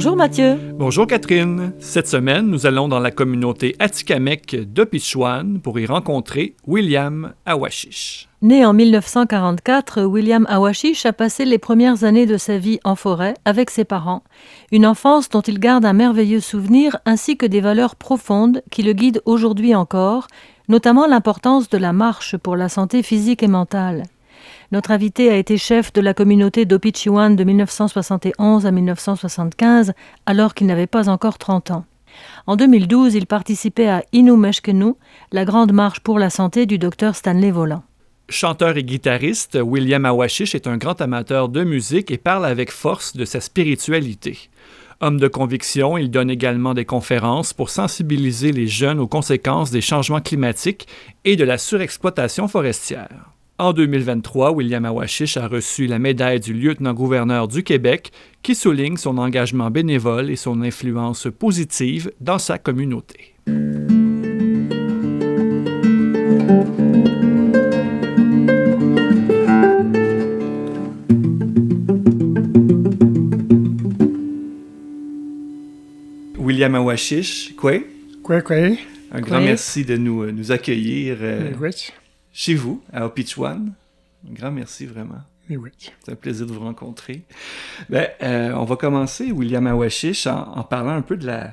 Bonjour Mathieu. Bonjour Catherine. Cette semaine, nous allons dans la communauté Atikamek de Pichouane pour y rencontrer William Awashish. Né en 1944, William Awashish a passé les premières années de sa vie en forêt avec ses parents, une enfance dont il garde un merveilleux souvenir ainsi que des valeurs profondes qui le guident aujourd'hui encore, notamment l'importance de la marche pour la santé physique et mentale. Notre invité a été chef de la communauté d'Opichiwan de 1971 à 1975, alors qu'il n'avait pas encore 30 ans. En 2012, il participait à Inu Meshkenu, la grande marche pour la santé du docteur Stanley Volant. Chanteur et guitariste, William Awashish est un grand amateur de musique et parle avec force de sa spiritualité. Homme de conviction, il donne également des conférences pour sensibiliser les jeunes aux conséquences des changements climatiques et de la surexploitation forestière. En 2023, William Awashish a reçu la médaille du lieutenant-gouverneur du Québec qui souligne son engagement bénévole et son influence positive dans sa communauté. William Awashish, quoi? Quoi, quoi? Un grand merci de nous, nous accueillir. euh, Oui, chez vous, à Opichwan. Un grand merci vraiment. oui, oui. C'est un plaisir de vous rencontrer. Ben, euh, on va commencer, William Awashish, en, en parlant un peu de la,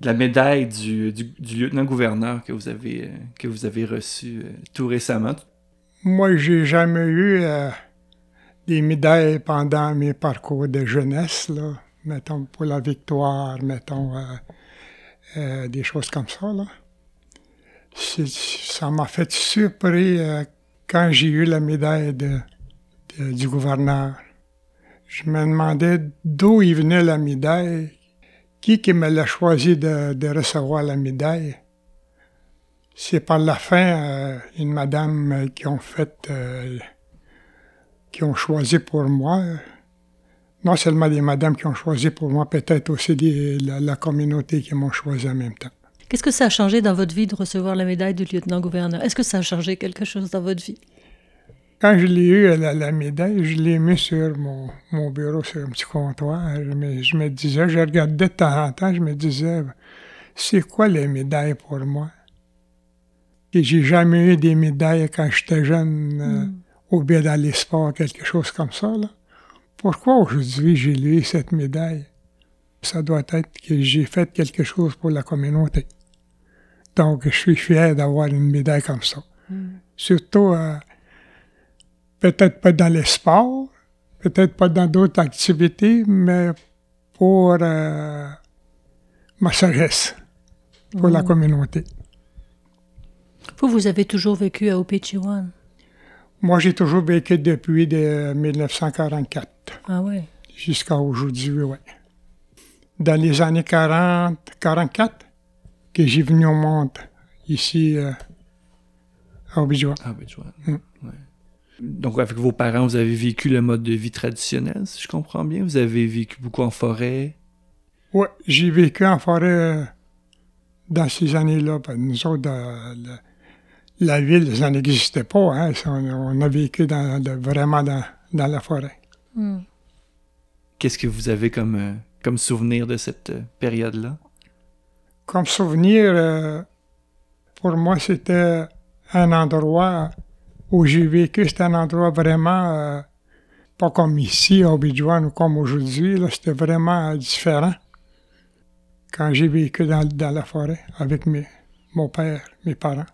de la médaille du, du, du lieutenant-gouverneur que vous avez, euh, que vous avez reçue euh, tout récemment. Moi, j'ai jamais eu des médailles pendant mes parcours de jeunesse, là. Mettons, pour la victoire, mettons, des choses comme ça, là. Ça m'a fait surpris euh, quand j'ai eu la médaille du gouverneur. Je me demandais d'où il venait la médaille, qui qui me l'a choisi de, recevoir la médaille? C'est par la fin euh, une madame euh, qui ont fait, qui ont choisi pour moi. Non seulement des madames qui ont choisi pour moi, peut-être aussi la, la communauté qui m'ont choisi en même temps. Qu'est-ce que ça a changé dans votre vie de recevoir la médaille du lieutenant-gouverneur? Est-ce que ça a changé quelque chose dans votre vie? Quand je l'ai eu, la, la médaille, je l'ai mis sur mon, mon bureau, sur un petit comptoir. Je me, je me disais, je regardais de temps en temps, je me disais, c'est quoi les médailles pour moi? Et j'ai jamais eu des médailles quand j'étais jeune, euh, ou bien dans les sports, quelque chose comme ça. Là. Pourquoi aujourd'hui j'ai eu cette médaille? Ça doit être que j'ai fait quelque chose pour la communauté. Donc, je suis fier d'avoir une médaille comme ça. Surtout, euh, peut-être pas dans les sports, peut-être pas dans d'autres activités, mais pour euh, ma sagesse, pour la communauté. Vous, vous avez toujours vécu à Opichiwan. Moi, j'ai toujours vécu depuis de 1944 Ah ouais. jusqu'à aujourd'hui, ouais. Dans les années 40, 44, que j'ai venu au monde ici euh, à. Ah, ben. Mm. Ouais. Donc, avec vos parents, vous avez vécu le mode de vie traditionnel, si je comprends bien? Vous avez vécu beaucoup en forêt? Ouais, j'ai vécu en forêt euh, dans ces années-là. parce que Nous autres, euh, la, la ville, ça n'existait pas. Hein, ça, on, on a vécu dans, de- vraiment dans, dans la forêt. Hmm. Qu'est-ce que vous avez comme, euh, comme souvenir de cette période-là? Comme souvenir, euh, pour moi, c'était un endroit où j'ai vécu. C'était un endroit vraiment euh, pas comme ici, à Obidjouan, ou comme aujourd'hui. C'était vraiment différent. Quand j'ai vécu dans, dans la forêt avec mes, mon père, mes parents.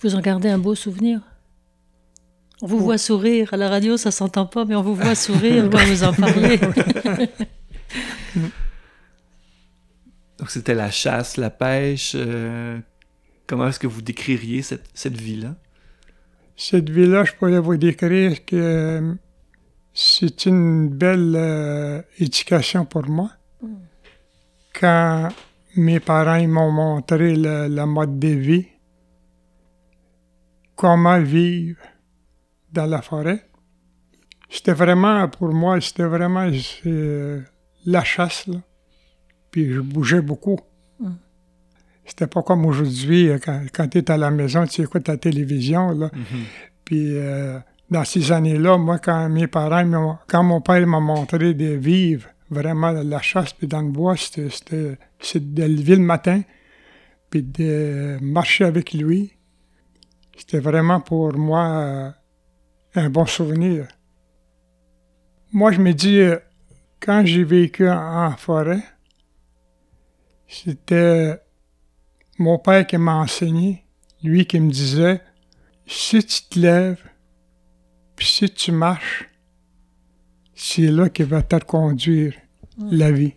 Vous en gardez un beau souvenir? On vous voit sourire. À la radio, ça s'entend pas, mais on vous voit sourire quand vous en parlez. Donc, c'était la chasse, la pêche. euh, comment est-ce que vous décririez cette, cette vie-là? Cette ville-là, je pourrais vous décrire que euh, c'est une belle euh, éducation pour moi. Quand mes parents ils m'ont montré le, le mode de vie, comment vivre dans la forêt, c'était vraiment, pour moi, c'était vraiment euh, la chasse, là. Puis je bougeais beaucoup. C'était pas comme aujourd'hui, euh, quand, quand tu es à la maison, tu écoutes la télévision, là. Puis euh, dans ces années-là, moi, quand mes parents, m'ont- quand mon père m'a montré de vivre vraiment la chasse, puis dans le bois, c'était, de lever le matin, puis de marcher avec lui. C'était vraiment pour moi euh, un bon souvenir. Moi, je me dis, euh, quand j'ai vécu en, en forêt, c'était mon père qui m'a enseigné, lui qui me disait, si tu te lèves, puis si tu marches, c'est là qu'il va te conduire la vie.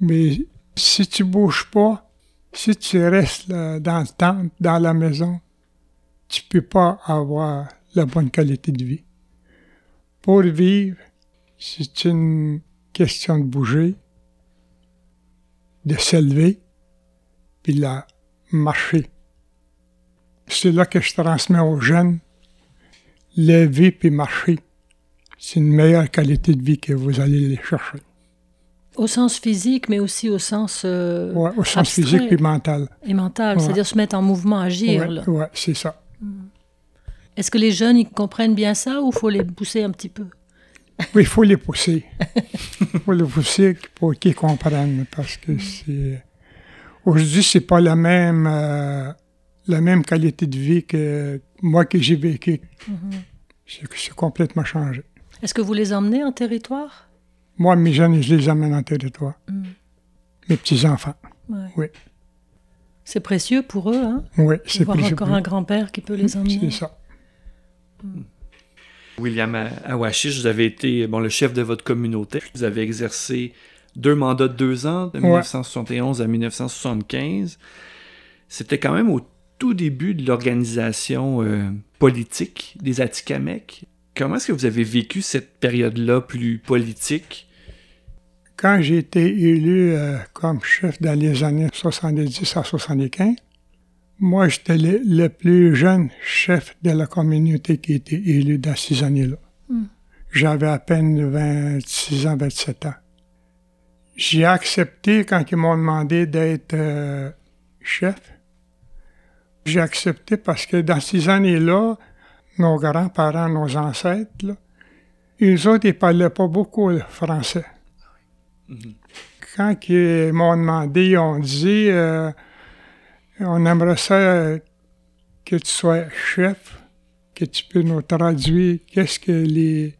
Mais si tu bouges pas, si tu restes là, dans le temple, dans la maison, tu peux pas avoir la bonne qualité de vie. Pour vivre, c'est une question de bouger, de s'élever, puis la marcher. C'est là que je transmets aux jeunes, lever puis marcher. C'est une meilleure qualité de vie que vous allez les chercher. Au sens physique, mais aussi au sens euh, Ouais, au sens physique puis mental. et mental, Ouais. c'est-à-dire se mettre en mouvement, agir. Là. ouais, c'est ça. Est-ce que les jeunes ils comprennent bien ça ou faut les pousser un petit peu? Oui, il faut les pousser. Il faut les pousser pour qu'ils comprennent parce que c'est. Aujourd'hui, c'est pas la même, euh, la même qualité de vie que moi que j'ai vécu. C'est c'est complètement changé. Est-ce que vous les emmenez en territoire? Moi, mes jeunes, je les amène en territoire. Mes petits-enfants. Ouais. Oui. C'est précieux pour eux, hein? Oui, c'est Voir plus- encore un grand-père qui peut les emmener. C'est ça. William Awashish, vous avez été bon, le chef de votre communauté. Vous avez exercé deux mandats de deux ans, de 1971 à 1975. C'était quand même au tout début de l'organisation euh, politique des Atikamekw. Comment est-ce que vous avez vécu cette période-là plus politique? Quand j'ai été élu euh, comme chef dans les années 70 à 75, moi, j'étais le, le plus jeune chef de la communauté qui a été élu dans ces années-là. J'avais à peine 26 ans, 27 ans. J'ai accepté quand ils m'ont demandé d'être euh, chef. J'ai accepté parce que dans ces années-là, nos grands-parents, nos ancêtres, là, eux autres, ils parlaient pas beaucoup le français. Quand ils m'ont demandé, ils ont dit euh, on aimerait ça euh, que tu sois chef, que tu peux nous traduire qu'est-ce que les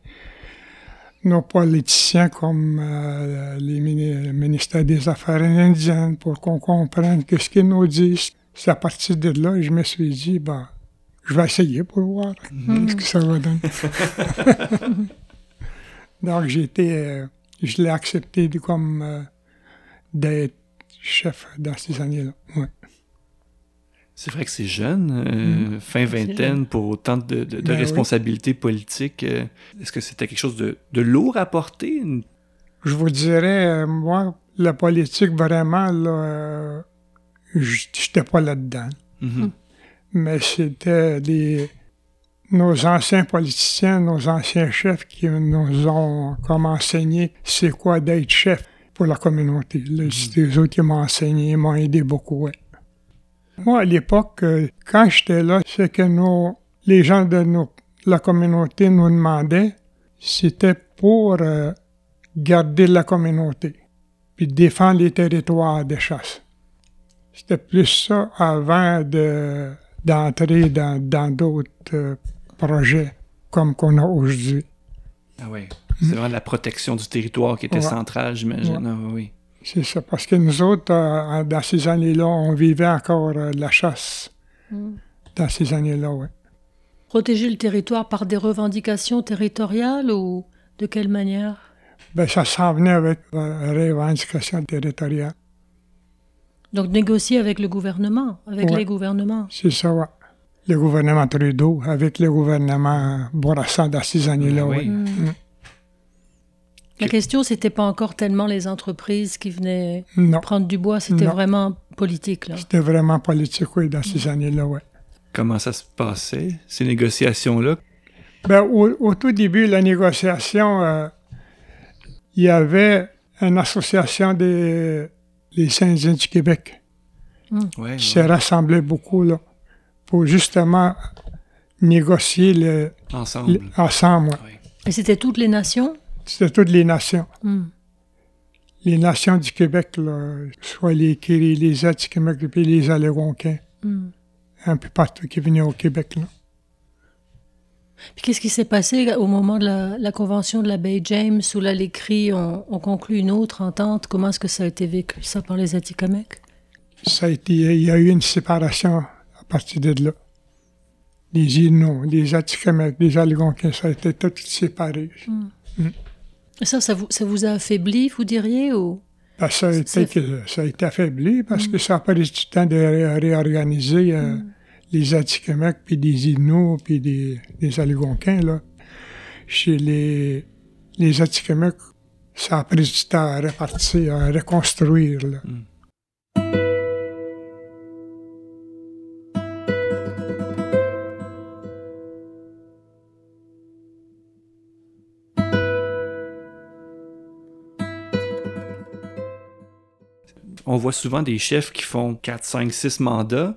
nos politiciens comme euh, les mini- ministères des Affaires indiennes pour qu'on comprenne qu'est-ce qu'ils nous disent. C'est à partir de là que je me suis dit, ben, je vais essayer pour voir ce que ça va donner. Donc j'ai été, euh, je l'ai accepté comme euh, d'être chef dans ces années-là. Ouais. C'est vrai que c'est jeune, euh, fin vingtaine, pour autant de, de- de Ben oui. responsabilités politiques. euh, Est-ce que c'était quelque chose de, de lourd à porter? Une- Je vous dirais, euh, moi, la politique, vraiment, là, euh, j'étais pas là-dedans. Mhm. Mais c'était des, nos anciens politiciens, nos anciens chefs qui nous ont comme enseigné c'est quoi d'être chef pour la communauté. Là, C'est eux autres qui m'ont enseigné, m'ont aidé beaucoup. ouais. Moi, à l'époque, euh, quand j'étais là, ce que nos, les gens de nos, la communauté nous demandaient, c'était pour euh, garder la communauté, puis défendre les territoires de chasse. C'était plus ça avant de, d'entrer dans, dans d'autres euh, projets comme qu'on a aujourd'hui. Ah oui. C'est vraiment la protection du territoire qui était Ouais. centrale, j'imagine. Ouais. Ah oui. C'est ça, parce que nous autres, euh, dans ces années-là, on vivait encore euh, la chasse. Dans ces années-là, oui. Protéger le territoire par des revendications territoriales ou de quelle manière? Ben, ça s'en venait avec euh, revendication territoriale. Donc négocier avec le gouvernement, avec Ouais. les gouvernements. C'est ça, ouais. Le gouvernement Trudeau avec le gouvernement Bourassa dans ces années-là, oui. oui. Mm. Mm. La question, c'était pas encore tellement les entreprises qui venaient Non, prendre du bois, c'était vraiment politique, c'était vraiment politique, oui, dans ces années-là, ouais. Comment ça se passait, ces négociations-là? Ben, au, au tout début de la négociation, euh, il y avait une association des les Indiens du Québec Ouais, qui s'est rassemblée beaucoup là, pour justement négocier le, ensemble. le- ensemble. Ouais. Et c'était toutes les nations? C'était toutes les nations. Hmm. Les nations du Québec, là, soit les Kiri, les Atikamekw, puis les Algonquins, Hmm. un peu partout qui venaient au Québec. Là. Puis qu'est-ce qui s'est passé au moment de la, la convention de la baie James, où là, les Cris ont, ont conclu une autre entente? Comment est-ce que ça a été vécu, ça, par les Atikamekw? Ça a été, il y a eu une séparation à partir de là. Les Inuits, les Atikamekw, les Algonquins, ça a été tout séparé. Et ça, ça vous, ça vous a affaibli, vous diriez, ou... Ben, ça, a été, C'est- que- ça a été affaibli parce que ça a pris du temps de ré- réorganiser euh, les Atikamekw, puis des Inuits, puis des, des Algonquins. Là. Chez les, les Atikamekw, ça a pris du temps à répartir, à reconstruire. Là. On voit souvent des chefs qui font 4, 5, 6 mandats.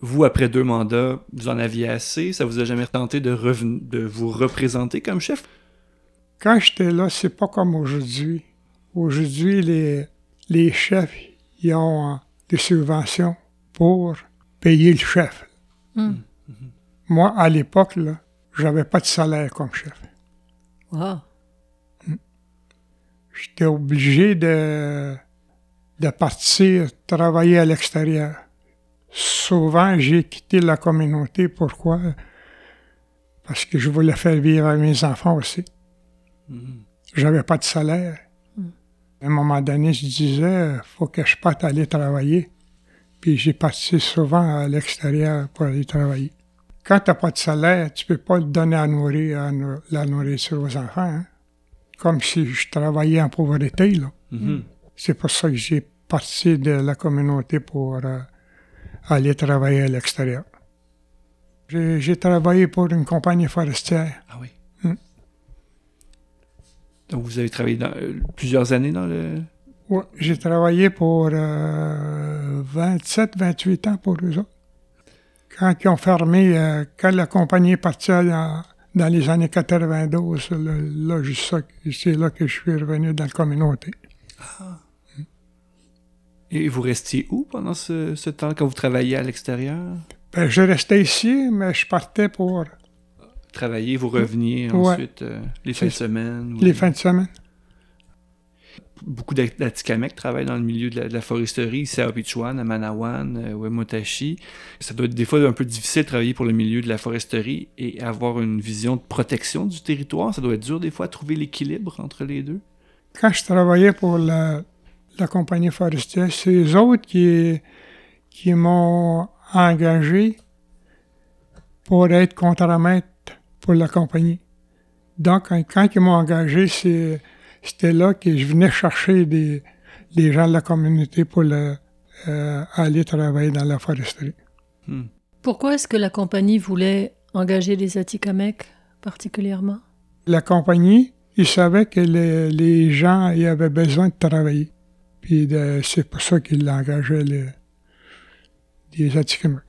Vous, après deux mandats, vous en aviez assez? Ça vous a jamais tenté de, reven- de vous représenter comme chef? Quand j'étais là, c'est pas comme aujourd'hui. Aujourd'hui, les, les chefs, ils ont euh, des subventions pour payer le chef. Hmm. Moi, à l'époque, là, j'avais pas de salaire comme chef. Wow. J'étais obligé de, de partir travailler à l'extérieur. Souvent, j'ai quitté la communauté. Pourquoi? Parce que je voulais faire vivre à mes enfants aussi. J'avais pas de salaire. À un moment donné, je disais, faut que je parte aller travailler. Puis j'ai parti souvent à l'extérieur pour aller travailler. Quand t'as pas de salaire, tu peux pas le donner à nourrir, à la nourriture aux enfants. hein. Comme si je travaillais en pauvreté, là. Mhm. C'est pour ça que j'ai parti de la communauté pour euh, aller travailler à l'extérieur. J'ai travaillé pour une compagnie forestière. Ah oui. Hmm. Donc, vous avez travaillé dans, euh, plusieurs années dans le... Ouais, j'ai travaillé pour euh, 27, 28 ans pour eux autres. Quand ils ont fermé, euh, quand la compagnie est partie dans, dans les années 92, là, là, je sais que- c'est là que je suis revenu dans la communauté. Et vous restiez où pendant ce, ce temps quand vous travailliez à l'extérieur? Ben, je restais ici, mais je partais pour Travailler, vous reveniez Ouais. ensuite euh, les fins de semaine? les fins de semaine. Beaucoup d'At- d'Atikamekw travaillent dans le milieu de la, de la foresterie, ici à Opichuan, à Manawan, euh, à Motashi. Ça doit être des fois un peu difficile de travailler pour le milieu de la foresterie et avoir une vision de protection du territoire. Ça doit être dur des fois à trouver l'équilibre entre les deux. Quand je travaillais pour la, la compagnie forestière, c'est eux autres qui, qui m'ont engagé pour être contre-maître pour la compagnie. Donc, quand, quand ils m'ont engagé, c'était là que je venais chercher des, des gens de la communauté pour le- euh, aller travailler dans la foresterie. Hmm. Pourquoi est-ce que la compagnie voulait engager les Atikamekw particulièrement? La compagnie, ils savaient que les, les gens y avaient besoin de travailler. Puis de- c'est pour ça qu'ils engageaient les, les Atikamekw.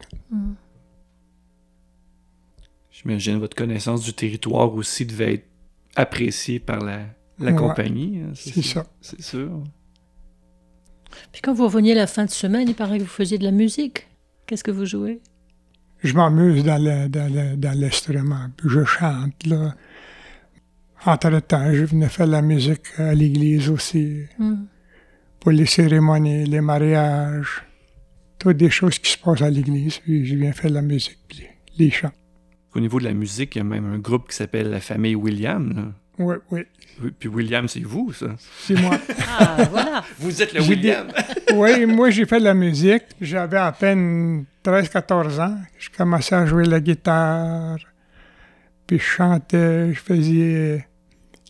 J'imagine votre connaissance du territoire aussi devait être appréciée par la, la Ouais. compagnie. hein, C'est ça. C'est sûr. Puis quand vous reveniez la fin de semaine, il paraît que vous faisiez de la musique. Qu'est-ce que vous jouez? Je m'amuse dans le- dans le- dans l'instrument. Puis je chante, là. Entre-temps, je venais faire de la musique à l'église aussi, Hmm. pour les cérémonies, les mariages, toutes des choses qui se passent à l'église. Puis je viens faire de la musique, puis les, chants. Au niveau de la musique, il y a même un groupe qui s'appelle la famille William. là. Oui, oui, Puis William, c'est vous, ça. c'est moi. Ah, voilà! Vous êtes le William. oui, moi j'ai fait de la musique. J'avais à peine 13-14 ans. Je commençais à jouer la guitare. Puis je chantais, je faisais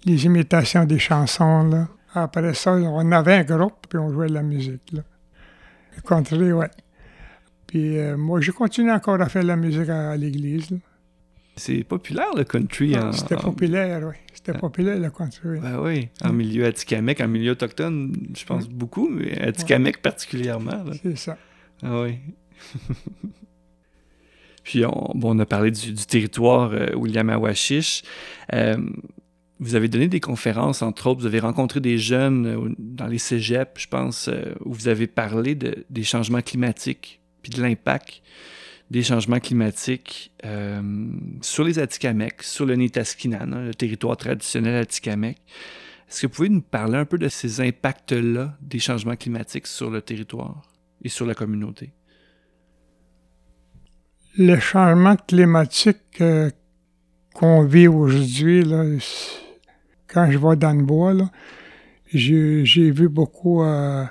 les imitations des chansons. Là. Après ça, on avait un groupe, puis on jouait de la musique. Là. Le country, ouais. Puis euh, moi, j'ai continué encore à faire de la musique à, l'église. là. C'est populaire le country. en- C'était en- populaire, oui. C'était Ah. populaire, le country. Ben oui, en milieu atikamekw, en milieu autochtone, je pense beaucoup, mais atikamekw particulièrement. là. C'est ça. Ah oui. Puis on, bon, on a parlé du, du territoire euh, William Awashish. Euh, vous avez donné des conférences, entre autres, vous avez rencontré des jeunes euh, dans les cégeps, je pense, euh, où vous avez parlé de- des changements climatiques, puis de l'impact des changements climatiques euh, sur les Atikamekw, sur le Nitaskinan, hein, le territoire traditionnel Atikamekw. Est-ce que vous pouvez nous parler un peu de ces impacts-là des changements climatiques sur le territoire et sur la communauté? Le changement climatique qu'on vit aujourd'hui, là, quand je vais dans le bois, là, j'ai vu beaucoup euh,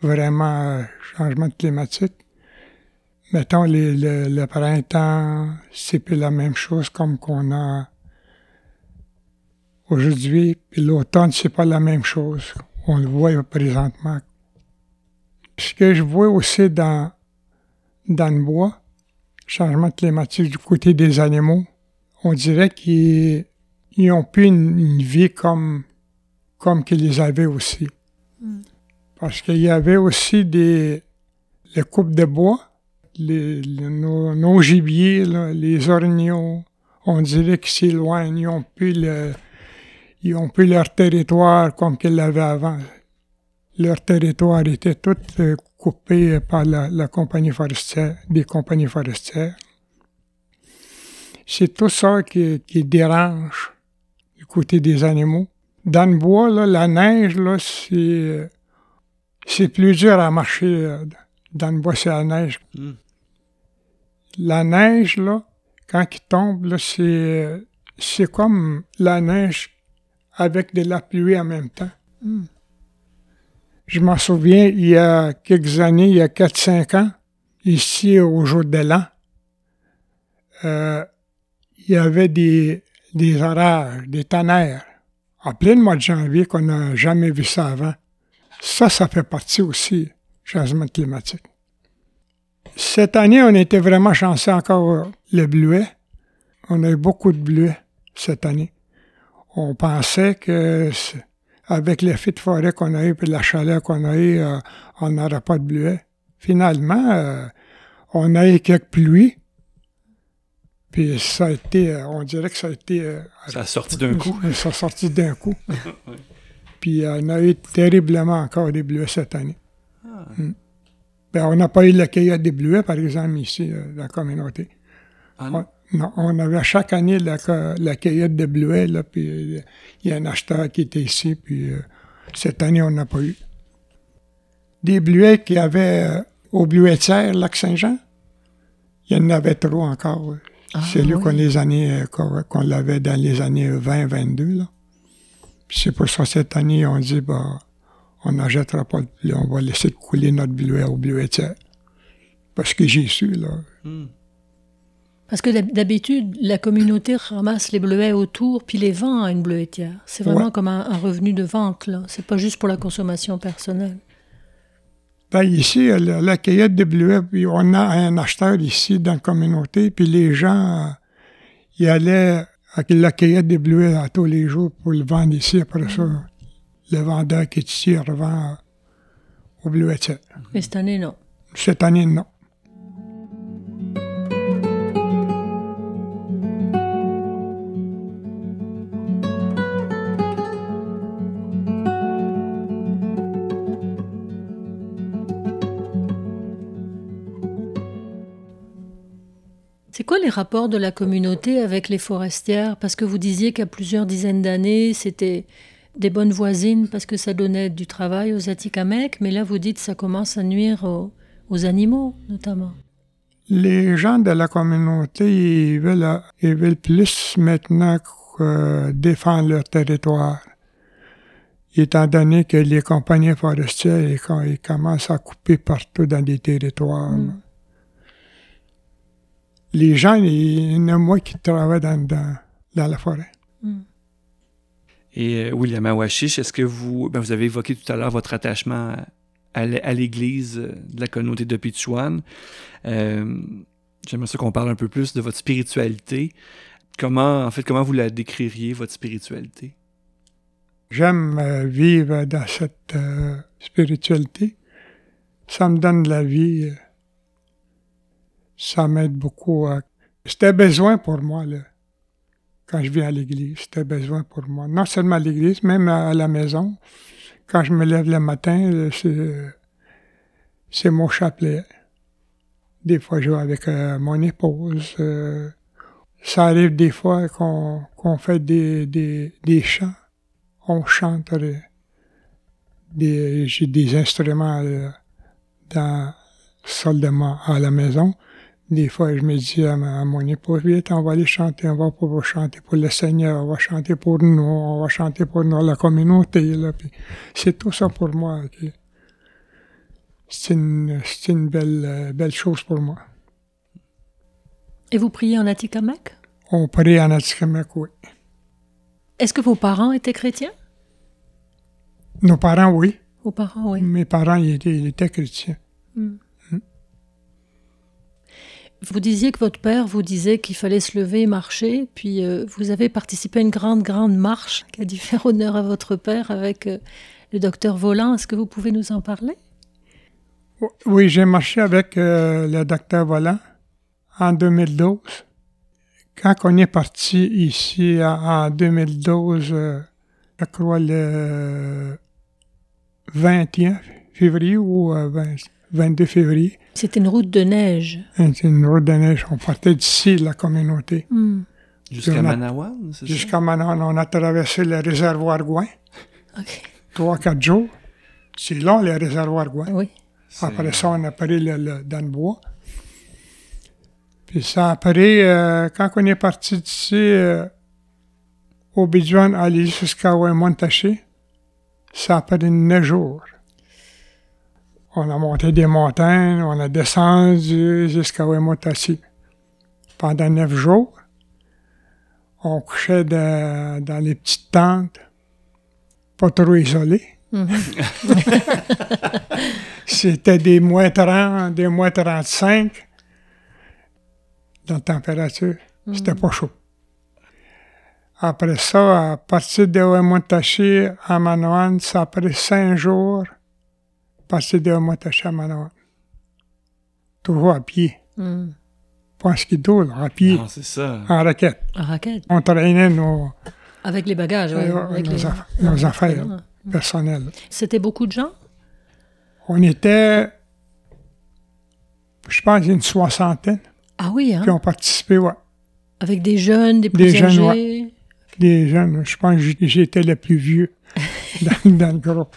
vraiment euh, changement climatique. Mettons, les- le, le printemps, c'est plus la même chose comme qu'on a aujourd'hui. Puis l'automne, c'est pas la même chose. On le voit présentement. Ce que je vois aussi dans, dans le bois, changement climatique du côté des animaux, on dirait qu'ils ils ont plus une, une vie comme, comme qu'ils les avaient aussi. Parce qu'il y avait aussi des les coupes de bois, les, les- nos, nos gibiers, là, les orignaux, on dirait qu'ils s'éloignent, ils ont plus le, ils ont plus leur territoire comme qu'ils l'avaient avant. Leur territoire était tout euh, coupé par la, la compagnie forestière, des compagnies forestières. C'est tout ça qui, qui dérange côté des animaux. Dans le bois, là, la neige, là, c'est, c'est plus dur à marcher. euh, Dans le bois, c'est la neige. Mm. La neige, là, quand il tombe, là, c'est, c'est comme la neige avec de la pluie en même temps. Je m'en souviens, il y a quelques années, il y a 4-5 ans, ici au jour de l'an, euh, il y avait des, des orages, des tonnerres, en plein mois de janvier qu'on n'a jamais vu ça avant. Ça, ça fait partie aussi du changement climatique. Cette année, on était vraiment chanceux encore le bleuet. On a eu beaucoup de bleuets cette année. On pensait que avec l'effet de forêt qu'on a eu et la chaleur qu'on a eu, euh, on n'aurait pas de bleuets. Finalement, euh, on a eu quelques pluies. Puis ça a été, euh, on dirait que ça a été... euh, Ça a sorti d'un coup. Ça a sorti d'un coup. Puis on a eu terriblement encore des bleuets cette année. Mm. Ben, on n'a pas eu la cueillette des bleuets, par exemple, ici, euh, dans la communauté. Ah non? On- non, on avait chaque année la, la cueillette de bleuets, là, puis il y a un acheteur qui était ici, puis euh, cette année, on n'a pas eu. Des bleuets qu'il y avait euh, au bleuetière, lac Saint-Jean, il y en avait trop encore. Ah, C'est lui oui. qu'on les années, euh, qu'on l'avait dans les années 20-22, là. Puis c'est pour ça, cette année, on dit, bah, on n'achètera pas de bleuet, on va laisser couler notre bleuet au bleuetière. Parce que j'ai su, là. Hmm. Parce que d'hab- d'habitude, la communauté ramasse les bleuets autour, puis les vend à une bleuetière. C'est vraiment Ouais. comme un, un revenu de vente, là. C'est pas juste pour la consommation personnelle. Ben ici, la, cueillette de bleuets, puis on a un acheteur ici dans la communauté, puis les gens, ils allaient avec la cueillette de bleuets à tous les jours pour le vendre ici. Après ça, le vendeur qui est ici revend au bleuetière. Mais cette année, non. Cette année, non. C'est quoi les rapports de la communauté avec les forestières? Parce que vous disiez qu'à plusieurs dizaines d'années, c'était des bonnes voisines parce que ça donnait du travail aux Atikamekw, mais là vous dites que ça commence à nuire aux, aux animaux, notamment. Les gens de la communauté, ils veulent, ils veulent plus maintenant euh, défendre leur territoire. Étant donné que les compagnies forestières, ils, ils commencent à couper partout dans des territoires. là. Les gens, il y en a moins qui travaillent dans, dans, dans la forêt. Et euh, William Awashish, est-ce que vous, ben, vous avez évoqué tout à l'heure votre attachement à, l'Église de la communauté de Pichuan. Euh, J'aimerais ça qu'on parle un peu plus de votre spiritualité. Comment, en fait, comment vous la décririez, votre spiritualité? J'aime euh, vivre dans cette euh, spiritualité. Ça me donne de la vie. Ça m'aide beaucoup. C'était besoin pour moi, là quand je viens à l'église. C'était besoin pour moi. Non seulement à l'église, même à, la maison. Quand je me lève le matin, euh, c'est mon chapelet. Des fois, je vais avec euh, mon épouse. Euh, ça arrive des fois qu'on fait des, des, chants. On chante. J'ai des instruments dans, seulement à la maison. Des fois, je me dis à, mon épouse, on va aller chanter, on va pouvoir chanter pour le Seigneur, on va chanter pour nous, on va chanter pour nous, la communauté. C'est tout ça pour moi. C'est une, une belle, euh, belle chose pour moi. Et vous priez en Atikamek? On prie en Atikamek, oui. Est-ce que vos parents étaient chrétiens? Nos parents, oui. Vos parents, oui. Mes parents, ils étaient, chrétiens. Hmm. Vous disiez que votre père vous disait qu'il fallait se lever et marcher, puis euh, vous avez participé à une grande, grande marche qui a dû faire honneur à votre père avec euh, le docteur Volant. Est-ce que vous pouvez nous en parler? Oui, j'ai marché avec euh, le docteur Volant en 2012. Quand on est parti ici en, 2012, je crois le 21 février ou 22 février, c'était une route de neige. C'était une route de neige. On partait d'ici, la communauté. Hmm. Jusqu'à Manawan, c'est ça? Jusqu'à Manawan. On a traversé le réservoir Gouin. Trois, quatre jours. C'est long, le réservoir Gouin. Oui. Après ça, on a pris le, dans le bois. Puis ça, après, euh, quand on est parti d'ici, euh, au Bidjouan, aller jusqu'à Montaché, ça a pris neuf jours. On a monté des montagnes, on a descendu jusqu'à Wemotassi. Pendant neuf jours, on couchait dans les petites tentes, pas trop isolées. Mm-hmm. C'était des moins 30, des moins 35 dans la température. C'était pas chaud. Après ça, à partir de Wemotashi à Manoan, ça a pris cinq jours passer de Manoan. Toujours à pied. Mm. Pas en skidoo, là, à pied. Non, c'est ça. En raquette. En raquette? On traînait nos... Avec les bagages, oui. Euh, avec nos, les... affaires, nos affaires personnelles. C'était beaucoup de gens? On était, je pense, une soixantaine. Ah oui, hein? Qui ont participé, ouais. Avec des jeunes, des plus des âgés? Jeunes, ouais. Des jeunes. Je pense que j'étais le plus vieux dans, dans le groupe.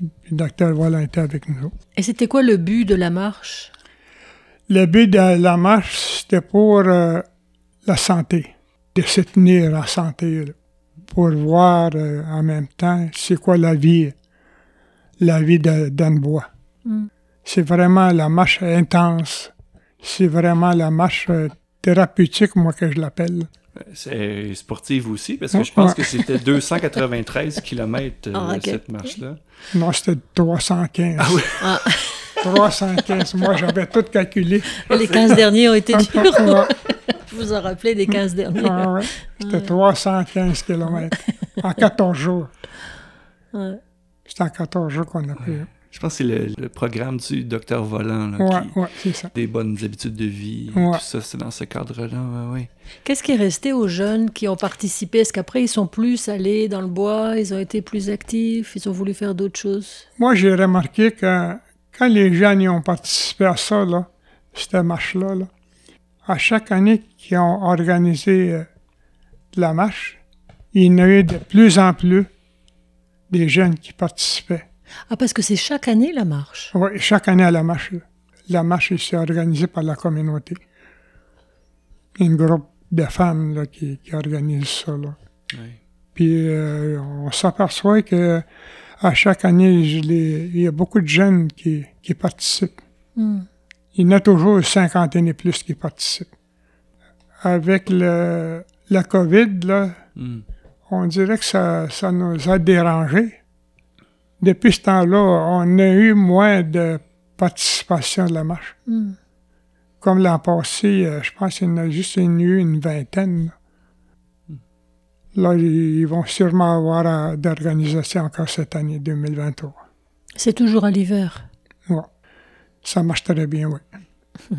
Le docteur Voilà était avec nous. Et c'était quoi le but de la marche? Le but de la marche, c'était pour euh, la santé, de se tenir en santé, pour voir euh, en même temps c'est quoi la vie, la vie d'un bois. Hmm. C'est vraiment la marche intense, c'est vraiment la marche euh, thérapeutique, moi que je l'appelle. C'est sportive aussi, parce que je pense que c'était 293 km ah, cette marche-là. Non, c'était 315. Ah oui? 315. Moi, j'avais tout calculé. Les 15 derniers ont été durs. vous en rappelez des 15 derniers. Ah, ouais. C'était 315 km en 14 jours. C'était en 14 jours qu'on a pris. Je pense que c'est le, programme du docteur Volant. Oui, c'est ça. Des bonnes habitudes de vie. Tout ça, c'est dans ce cadre-là. Ouais, Qu'est-ce qui est resté aux jeunes qui ont participé? Est-ce qu'après, ils sont plus allés dans le bois? Ils ont été plus actifs? Ils ont voulu faire d'autres choses? Moi, j'ai remarqué que quand les jeunes ont participé à ça, là, cette marche-là, là, à chaque année qu'ils ont organisé euh, la marche, il y en a eu de plus en plus des jeunes qui participaient. Ah, parce que c'est chaque année la marche? Oui, chaque année à la marche. La marche est organisée par la communauté. Un groupe de femmes là, qui, qui organise ça. Là. Puis euh, on s'aperçoit que à chaque année, il y a beaucoup de jeunes qui, qui participent. Hmm. Il y en a toujours cinquantaine et plus qui participent. Avec le, la COVID, là, hmm. on dirait que ça, ça nous a dérangés. Depuis ce temps-là, on a eu moins de participation de la marche. Hmm. Comme l'an passé, euh, je pense qu'il y en a juste une, eu une vingtaine. Là, ils vont sûrement avoir euh, d'organisation encore cette année 2023. C'est toujours à l'hiver. Ouais. Ça marche très bien, oui.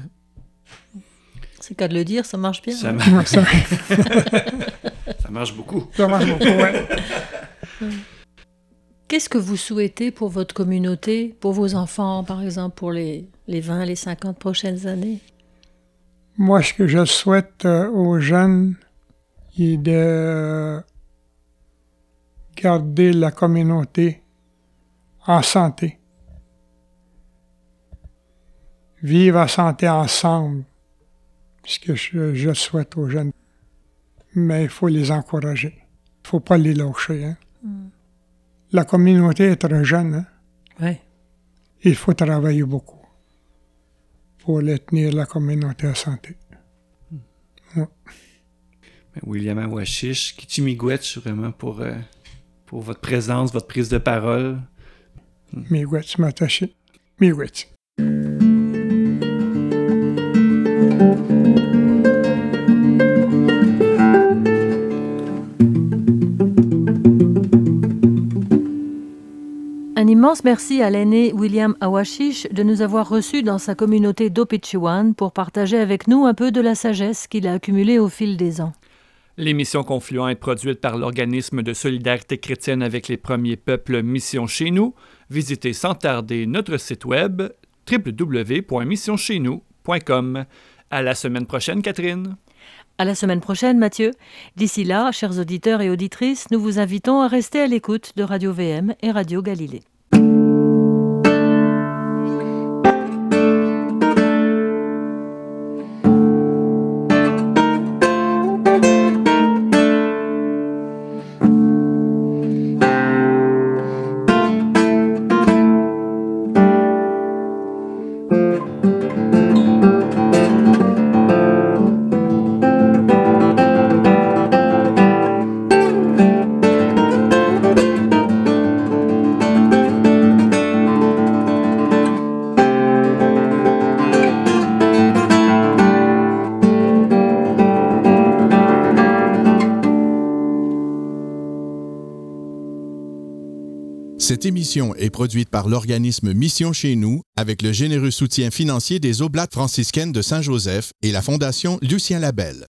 C'est qu'à de le dire, ça marche bien. Ça, hein. mar- Ouais, ça, marche beaucoup. ça marche beaucoup, ouais. Qu'est-ce que vous souhaitez pour votre communauté, pour vos enfants, par exemple, pour les, les 20, les 50 prochaines années? Moi, ce que je souhaite euh, aux jeunes est de garder la communauté en santé. Vivre en santé ensemble, ce que je, je souhaite aux jeunes. Mais il faut les encourager. Il ne faut pas les lâcher. hein. La communauté est très jeune. hein. Oui. Il faut travailler beaucoup pour les tenir la communauté en santé. Ben, William Awashish, Kichimigwetch, vraiment pour, euh, pour votre présence, votre prise de parole. Miigwech Matashi. Miigwech. Immense merci à l'aîné William Awashish de nous avoir reçus dans sa communauté d'Opichiwan pour partager avec nous un peu de la sagesse qu'il a accumulée au fil des ans. L'émission Confluent est produite par l'organisme de solidarité chrétienne avec les premiers peuples Mission Chez Nous. Visitez sans tarder notre site web www.missioncheznous.com. À la semaine prochaine, Catherine. À la semaine prochaine, Mathieu. D'ici là, chers auditeurs et auditrices, nous vous invitons à rester à l'écoute de Radio VM et Radio Galilée. Cette émission est produite par l'organisme Mission Chez Nous avec le généreux soutien financier des Oblates franciscaines de Saint-Joseph et la Fondation Lucien Labelle.